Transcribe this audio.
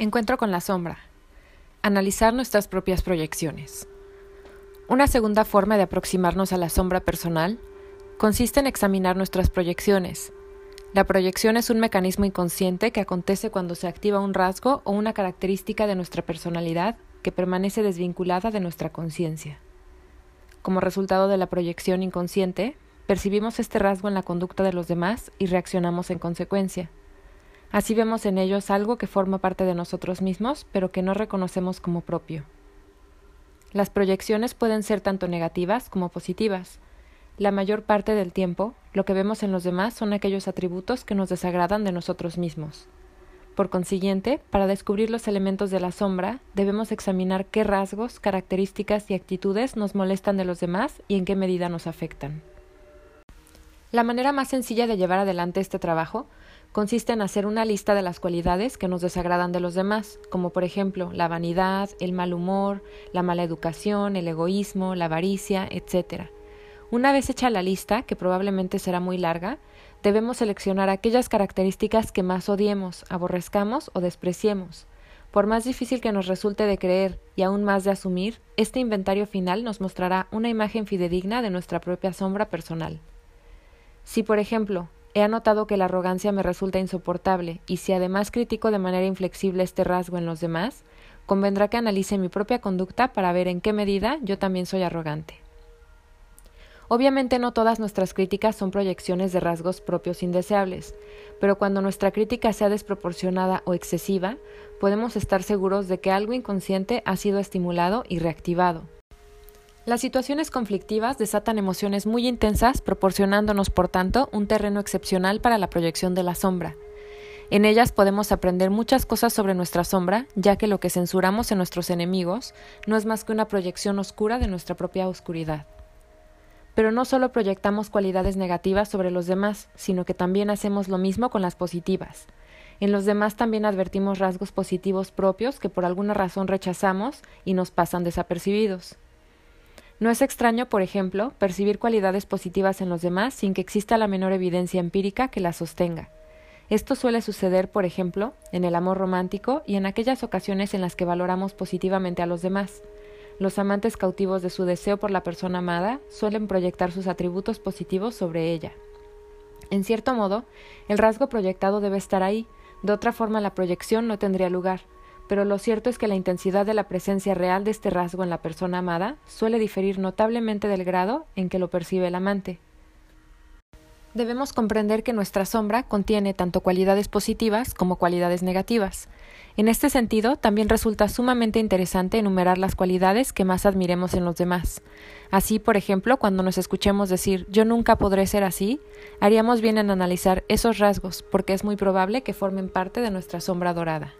Encuentro con la sombra. Analizar nuestras propias proyecciones. Una segunda forma de aproximarnos a la sombra personal consiste en examinar nuestras proyecciones. La proyección es un mecanismo inconsciente que acontece cuando se activa un rasgo o una característica de nuestra personalidad que permanece desvinculada de nuestra conciencia. Como resultado de la proyección inconsciente, percibimos este rasgo en la conducta de los demás y reaccionamos en consecuencia. Así vemos en ellos algo que forma parte de nosotros mismos, pero que no reconocemos como propio. Las proyecciones pueden ser tanto negativas como positivas. La mayor parte del tiempo, lo que vemos en los demás son aquellos atributos que nos desagradan de nosotros mismos. Por consiguiente, para descubrir los elementos de la sombra, debemos examinar qué rasgos, características y actitudes nos molestan de los demás y en qué medida nos afectan. La manera más sencilla de llevar adelante este trabajo consiste en hacer una lista de las cualidades que nos desagradan de los demás, como por ejemplo la vanidad, el mal humor, la mala educación, el egoísmo, la avaricia, etc. Una vez hecha la lista, que probablemente será muy larga, debemos seleccionar aquellas características que más odiemos, aborrezcamos o despreciemos. Por más difícil que nos resulte de creer y aún más de asumir, este inventario final nos mostrará una imagen fidedigna de nuestra propia sombra personal. Si, por ejemplo, He anotado que la arrogancia me resulta insoportable, y si además critico de manera inflexible este rasgo en los demás, convendrá que analice mi propia conducta para ver en qué medida yo también soy arrogante. Obviamente no todas nuestras críticas son proyecciones de rasgos propios indeseables, pero cuando nuestra crítica sea desproporcionada o excesiva, podemos estar seguros de que algo inconsciente ha sido estimulado y reactivado. Las situaciones conflictivas desatan emociones muy intensas, proporcionándonos, por tanto, un terreno excepcional para la proyección de la sombra. En ellas podemos aprender muchas cosas sobre nuestra sombra, ya que lo que censuramos en nuestros enemigos no es más que una proyección oscura de nuestra propia oscuridad. Pero no solo proyectamos cualidades negativas sobre los demás, sino que también hacemos lo mismo con las positivas. En los demás también advertimos rasgos positivos propios que por alguna razón rechazamos y nos pasan desapercibidos. No es extraño, por ejemplo, percibir cualidades positivas en los demás sin que exista la menor evidencia empírica que las sostenga. Esto suele suceder, por ejemplo, en el amor romántico y en aquellas ocasiones en las que valoramos positivamente a los demás. Los amantes cautivos de su deseo por la persona amada suelen proyectar sus atributos positivos sobre ella. En cierto modo, el rasgo proyectado debe estar ahí, de otra forma la proyección no tendría lugar, pero lo cierto es que la intensidad de la presencia real de este rasgo en la persona amada suele diferir notablemente del grado en que lo percibe el amante. Debemos comprender que nuestra sombra contiene tanto cualidades positivas como cualidades negativas. En este sentido, también resulta sumamente interesante enumerar las cualidades que más admiremos en los demás. Así, por ejemplo, cuando nos escuchemos decir yo nunca podré ser así, haríamos bien en analizar esos rasgos, porque es muy probable que formen parte de nuestra sombra dorada.